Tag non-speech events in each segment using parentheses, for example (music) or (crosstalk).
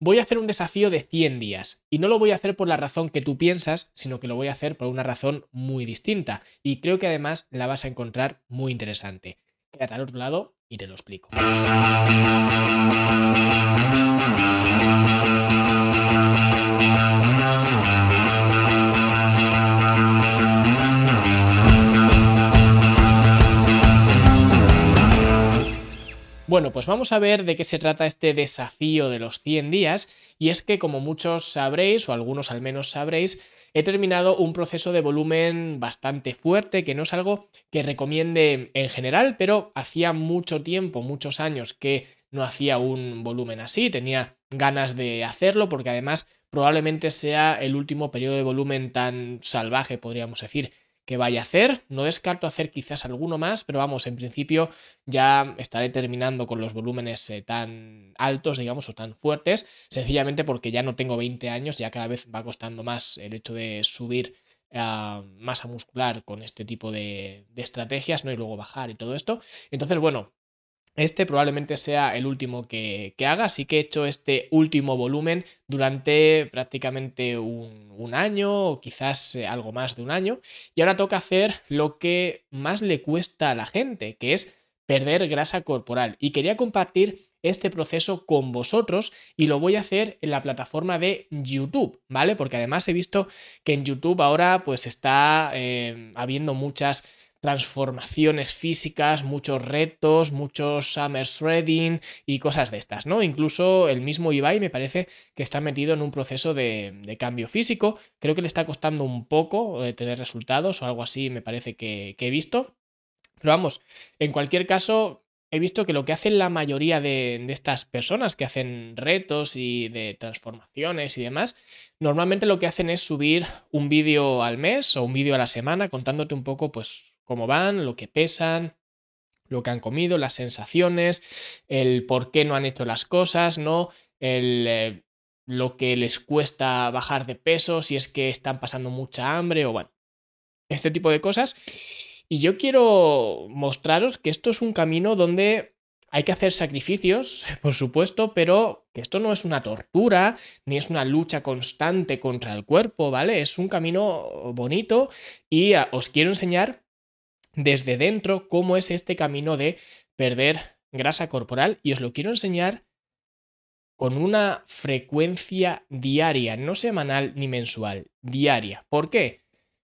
voy a hacer un desafío de 100 días. Y no lo voy a hacer por la razón que tú piensas, sino que lo voy a hacer por una razón muy distinta. Y creo que además la vas a encontrar muy interesante. Quédate al otro lado y te lo explico. Bueno, pues vamos a ver de qué se trata este desafío de los 100 días y es que como muchos sabréis o algunos al menos sabréis, he terminado un proceso de volumen bastante fuerte, que no es algo que recomiende en general, pero hacía mucho tiempo, muchos años que no hacía un volumen así, tenía ganas de hacerlo porque además probablemente sea el último periodo de volumen tan salvaje, podríamos decir, que vaya a hacer. No descarto hacer quizás alguno más, pero vamos, en principio ya estaré terminando con los volúmenes eh, tan altos, digamos, o tan fuertes, sencillamente porque ya no tengo 20 años, ya cada vez va costando más el hecho de subir ah, masa muscular con este tipo de, de estrategias, ¿no? Y luego bajar y todo esto. Entonces, bueno, este probablemente sea el último que, haga, así que he hecho este último volumen durante prácticamente un, año o quizás eh, algo más de un año. Y ahora toca hacer lo que más le cuesta a la gente, que es perder grasa corporal. Y quería compartir este proceso con vosotros y lo voy a hacer en la plataforma de YouTube, ¿vale? Porque además he visto que en YouTube ahora pues está eh, habiendo muchas transformaciones físicas, muchos retos, muchos summer shredding y cosas de estas, ¿no? Incluso el mismo Ibai me parece que está metido en un proceso de, cambio físico. Creo que le está costando un poco eh, tener resultados o algo así, me parece que, he visto. Pero vamos, en cualquier caso, he visto que lo que hacen la mayoría de, de, estas personas que hacen retos y de transformaciones y demás, normalmente lo que hacen es subir un vídeo al mes o un vídeo a la semana contándote un poco, pues, cómo van, lo que pesan, lo que han comido, las sensaciones, el por qué no han hecho las cosas, ¿no? El, eh, lo que les cuesta bajar de peso, si es que están pasando mucha hambre o bueno, este tipo de cosas. Y yo quiero mostraros que esto es un camino donde hay que hacer sacrificios, (laughs) por supuesto, pero que esto no es una tortura, ni es una lucha constante contra el cuerpo, ¿vale? Es un camino bonito y ah, os quiero enseñar desde dentro cómo es este camino de perder grasa corporal y os lo quiero enseñar con una frecuencia diaria, no semanal ni mensual, diaria. ¿Por qué?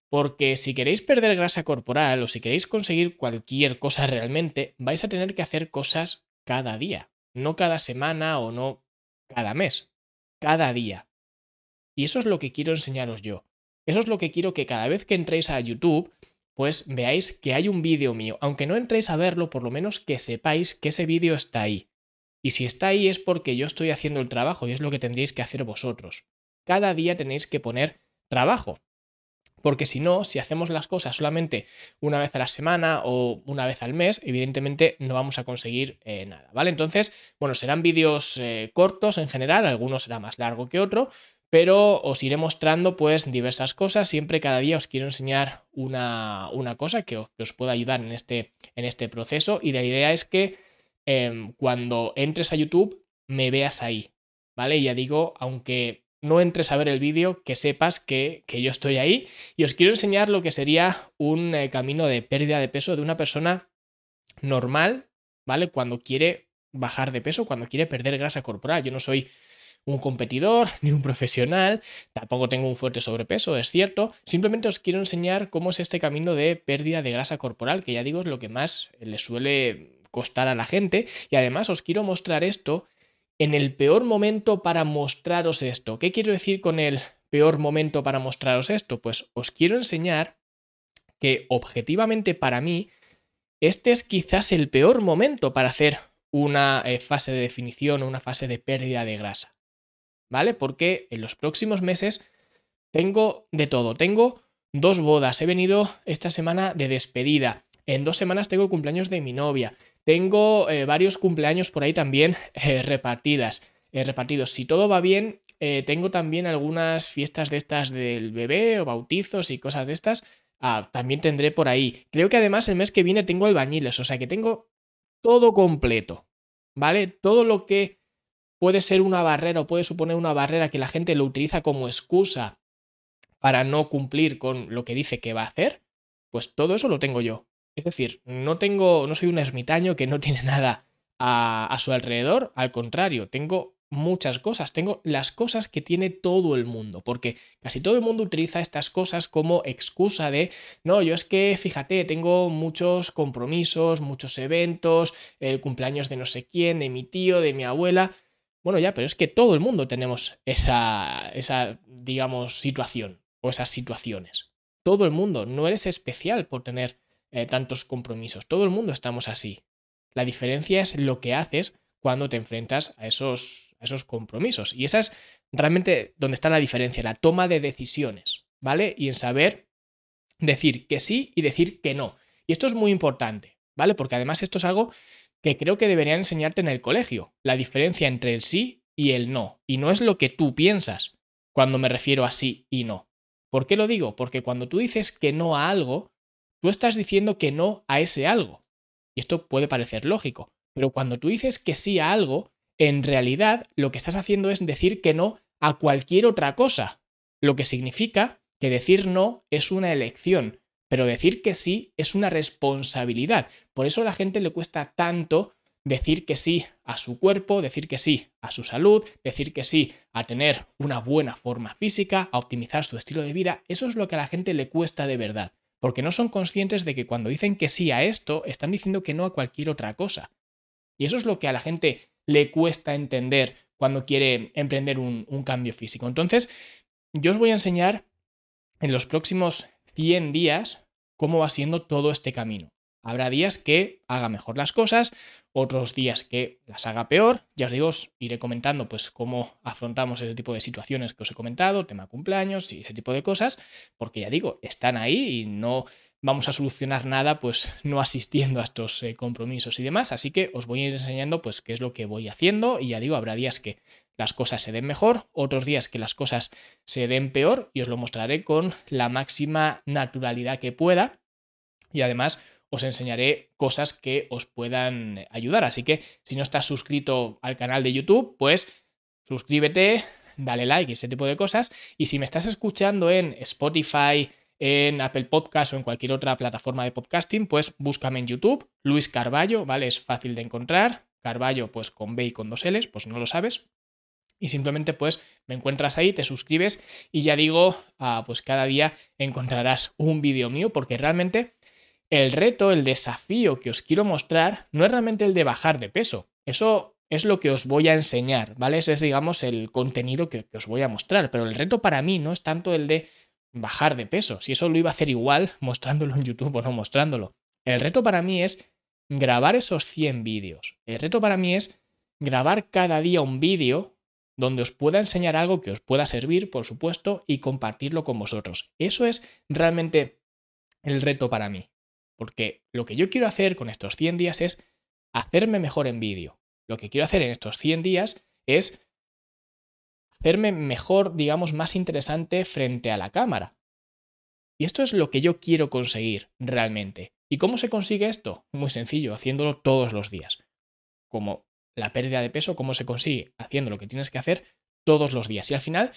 Porque si queréis perder grasa corporal o si queréis conseguir cualquier cosa realmente, vais a tener que hacer cosas cada día, no cada semana o no cada mes, cada día. Y eso es lo que quiero enseñaros yo. Eso es lo que quiero que cada vez que entréis a YouTube pues veáis que hay un vídeo mío. Aunque no entréis a verlo, por lo menos que sepáis que ese vídeo está ahí. Y si está ahí es porque yo estoy haciendo el trabajo y es lo que tendréis que hacer vosotros. Cada día tenéis que poner trabajo. Porque si no, si hacemos las cosas solamente una vez a la semana o una vez al mes, evidentemente no vamos a conseguir eh, nada, ¿vale? Entonces, bueno, serán vídeos eh, cortos en general, algunos será más largo que otro, pero os iré mostrando pues diversas cosas. Siempre cada día os quiero enseñar una, cosa que os, pueda ayudar en este, en este proceso y la idea es que em, cuando entres a YouTube me veas ahí, ¿vale? Ya digo, aunque no entres a ver el vídeo, que sepas que, yo estoy ahí y os quiero enseñar lo que sería un eh, camino de pérdida de peso de una persona normal, ¿vale? Cuando quiere bajar de peso, cuando quiere perder grasa corporal. Yo no soy un competidor (laughs) ni un profesional, tampoco tengo un fuerte sobrepeso, es cierto, simplemente os quiero enseñar cómo es este camino de pérdida de grasa corporal, que ya digo es lo que más le suele costar a la gente, y además os quiero mostrar esto en el peor momento para mostraros esto. ¿Qué quiero decir con el peor momento para mostraros esto? Pues os quiero enseñar que objetivamente para mí este es quizás el peor momento para hacer una eh, fase de definición o una fase de pérdida de grasa. ¿Vale? Porque en los próximos meses tengo de todo. Tengo dos bodas. He venido esta semana de despedida. En dos semanas tengo cumpleaños de mi novia. Tengo eh, varios cumpleaños por ahí también eh, repartidas, eh, repartidos. Si todo va bien, tengo también algunas fiestas de estas del bebé o bautizos y cosas de estas. Ah, también tendré por ahí. Creo que además el mes que viene tengo albañiles, o sea que tengo todo completo. ¿Vale? Todo lo que puede ser una barrera o puede suponer una barrera que la gente lo utiliza como excusa para no cumplir con lo que dice que va a hacer, pues todo eso lo tengo yo. Es decir, no tengo, no soy un ermitaño que no (laughs) tiene nada a, a su alrededor, al contrario, tengo muchas cosas, tengo las cosas que tiene todo el mundo, porque casi todo el mundo utiliza estas cosas como excusa de, no, yo es que, fíjate, tengo muchos compromisos, muchos eventos, el cumpleaños de no sé quién, de mi tío, de mi abuela. Bueno, ya, pero es que todo el mundo tenemos esa, esa digamos, situación o esas situaciones. Todo el mundo, no eres especial por tener eh, tantos compromisos, todo el mundo estamos así. La diferencia es lo que haces cuando te enfrentas a esos esos compromisos. Y esa es realmente donde está la diferencia, la toma de decisiones, ¿vale? Y en saber decir que sí y decir que no. Y esto es muy importante, ¿vale? Porque además esto es algo que creo que deberían enseñarte en el colegio, la diferencia entre el sí y el no. Y no es lo que tú piensas cuando me refiero a sí y no. ¿Por qué lo digo? Porque cuando tú dices que no a algo, tú estás diciendo que no a ese algo. Y esto puede parecer lógico, pero cuando tú dices que sí a algo, en realidad lo que estás haciendo es decir que no a cualquier otra cosa, lo que significa que decir no es una elección, pero decir que sí es una responsabilidad. Por eso a la gente le cuesta tanto decir que sí a su cuerpo, decir que sí a su salud, decir que sí a tener una buena forma física, a optimizar su estilo de vida. Eso es lo que a la gente le cuesta de verdad, porque no son conscientes de que cuando dicen que sí a esto, están diciendo que no a cualquier otra cosa. Y eso es lo que a la gente le cuesta entender cuando quiere emprender un, cambio físico. Entonces, yo os voy a enseñar en los próximos 100 días cómo va siendo todo este camino. Habrá días que haga mejor las cosas, otros días que las haga peor. Ya os digo, os iré comentando pues cómo afrontamos ese tipo de situaciones que os he comentado, tema cumpleaños y ese tipo de cosas, porque ya digo, están ahí y no vamos a solucionar nada pues (laughs) no asistiendo a estos eh, compromisos y demás. Así que os voy a ir enseñando pues qué es lo que voy haciendo y ya digo, habrá días que las cosas se den mejor, otros días que las cosas se den peor y os lo mostraré con la máxima naturalidad que pueda y además os enseñaré cosas que os puedan ayudar. Así que si no estás suscrito al canal de YouTube, pues suscríbete, dale like y ese tipo de cosas. Y si me estás escuchando en Spotify, en Apple Podcast o en cualquier otra plataforma de podcasting, pues búscame en YouTube, Luis Carballo, ¿vale? Es fácil de encontrar. Carballo, pues con B y con dos L's, pues no lo sabes. Y simplemente pues me encuentras ahí, te suscribes y ya digo, ah, pues cada día encontrarás un vídeo mío porque realmente el reto, el desafío que os quiero mostrar no es realmente el de bajar de peso. Eso es lo que os voy a enseñar, ¿vale? Ese es, digamos, el contenido que, que os voy a mostrar. Pero el reto para mí no es tanto el de bajar de peso. Si eso lo iba a hacer igual (laughs) mostrándolo en YouTube o no mostrándolo. El reto para mí es grabar esos 100 vídeos. El reto para mí es grabar cada día un vídeo donde os pueda enseñar algo que os pueda servir, por supuesto, y compartirlo con vosotros. Eso es realmente el reto para mí. Porque lo que yo quiero hacer con estos 100 días es hacerme mejor en vídeo. Lo que quiero hacer en estos 100 días es hacerme mejor, digamos, más interesante frente a la cámara. Y esto es lo que yo quiero conseguir realmente. ¿Y cómo se consigue esto? Muy sencillo, haciéndolo todos los días. Como la pérdida de peso, ¿cómo se consigue? Haciendo lo que tienes que hacer todos los días. Y al final,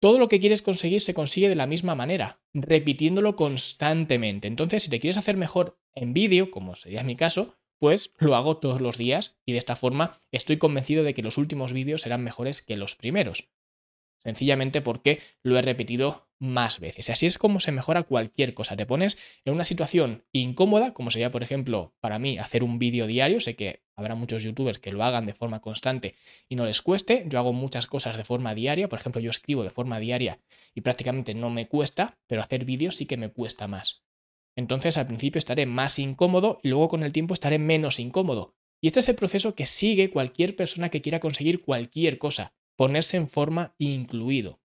todo lo que quieres conseguir se consigue de la misma manera, repitiéndolo constantemente. Entonces, si te quieres hacer mejor en vídeo, como sería mi caso, pues lo hago todos los días y de esta forma estoy convencido de que los últimos vídeos serán mejores que los primeros. Sencillamente porque lo he repetido más veces. Así es como se mejora cualquier cosa. Te pones en una situación incómoda, como sería, por ejemplo, para mí hacer un vídeo diario. Sé que habrá muchos youtubers que lo hagan de forma constante y no les cueste. Yo hago muchas cosas de forma diaria. Por ejemplo, yo escribo de forma diaria y prácticamente no me cuesta, pero hacer vídeos sí que me cuesta más. Entonces al principio estaré más incómodo y luego con el tiempo estaré menos incómodo. Y este es el proceso que sigue cualquier persona que quiera conseguir cualquier cosa, ponerse en forma incluido.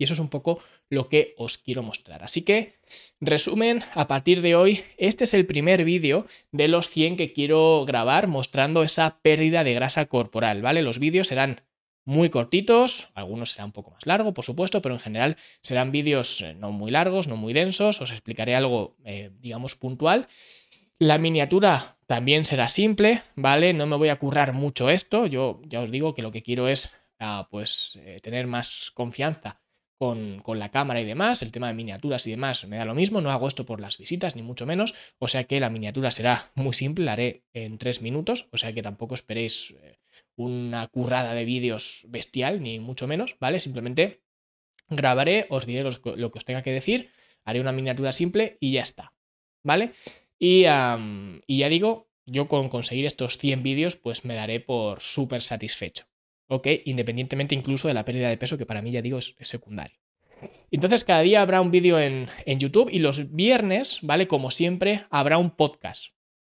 Y eso es un poco lo que os quiero mostrar. Así que, resumen, a partir de hoy, este es el primer vídeo de los 100 que quiero grabar mostrando esa pérdida de grasa corporal, ¿vale? Los vídeos serán muy cortitos, algunos serán un poco más largos, por supuesto, pero en general serán vídeos eh, no muy largos, no muy densos, os explicaré algo, eh, digamos, puntual. La miniatura también será simple, ¿vale? No me voy a currar mucho esto. Yo ya os digo que lo que quiero es pues eh, tener más confianza con, con, la cámara y demás. El tema de miniaturas y demás me da lo mismo. No hago esto por las visitas, ni mucho menos. O sea que la miniatura será (laughs) muy simple, la haré en tres minutos. O sea que tampoco esperéis eh, una currada de vídeos bestial, ni mucho menos, ¿vale? Simplemente grabaré, os diré lo que os tenga que decir, haré una miniatura simple y ya está, ¿vale? Y, ya digo, yo con conseguir estos 100 vídeos, pues me daré por súper satisfecho. ¿Ok? Independientemente incluso de la pérdida de peso, que para mí ya digo es, secundario. Entonces cada día habrá un vídeo en, en, YouTube y los viernes, ¿vale? Como siempre, habrá un podcast,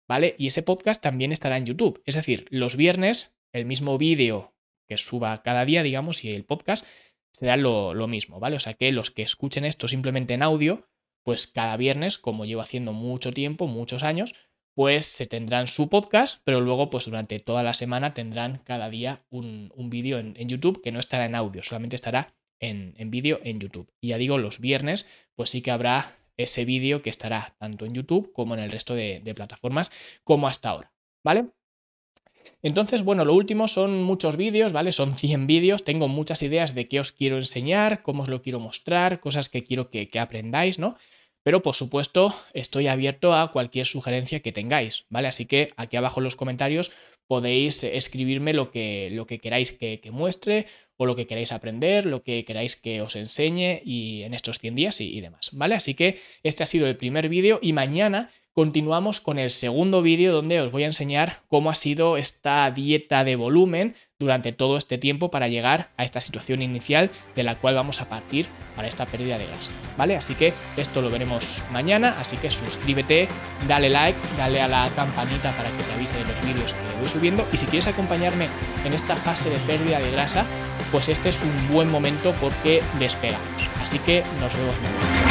¿vale? Y ese podcast también estará en YouTube. Es decir, los viernes, el mismo vídeo que suba cada día, digamos, y el podcast será lo, lo mismo, ¿vale? O sea que los que escuchen esto simplemente en audio, pues cada viernes, como llevo haciendo mucho tiempo, muchos años, pues se tendrán su podcast, pero luego pues durante toda la semana tendrán cada día un, vídeo en, YouTube que no estará en audio, solamente estará en, vídeo en YouTube. Y ya digo, los viernes pues sí que habrá ese vídeo que estará tanto en YouTube como en el resto de, de plataformas como hasta ahora, ¿vale? Entonces, bueno, lo último son muchos vídeos, ¿vale? Son 100 vídeos, tengo muchas ideas de qué os quiero enseñar, cómo os lo quiero mostrar, cosas que quiero que aprendáis, ¿no? Pero por supuesto estoy abierto a cualquier sugerencia que tengáis, ¿vale? Así que aquí abajo en los comentarios podéis escribirme lo que, lo que queráis que, muestre o lo que queráis aprender, lo que queráis que os enseñe y en estos 100 días y, y demás, ¿vale? Así que este ha sido el primer vídeo y mañana continuamos con el segundo vídeo donde os voy a enseñar cómo ha sido esta dieta de volumen durante todo este tiempo para llegar a esta situación inicial de la cual vamos a partir para esta pérdida de grasa, ¿vale? Así que esto lo veremos mañana, así que suscríbete, dale like, dale a la campanita para que te avise de los vídeos que voy subiendo y si quieres acompañarme en esta fase de pérdida de grasa, pues este es un buen momento porque despegamos. Así que nos vemos mañana.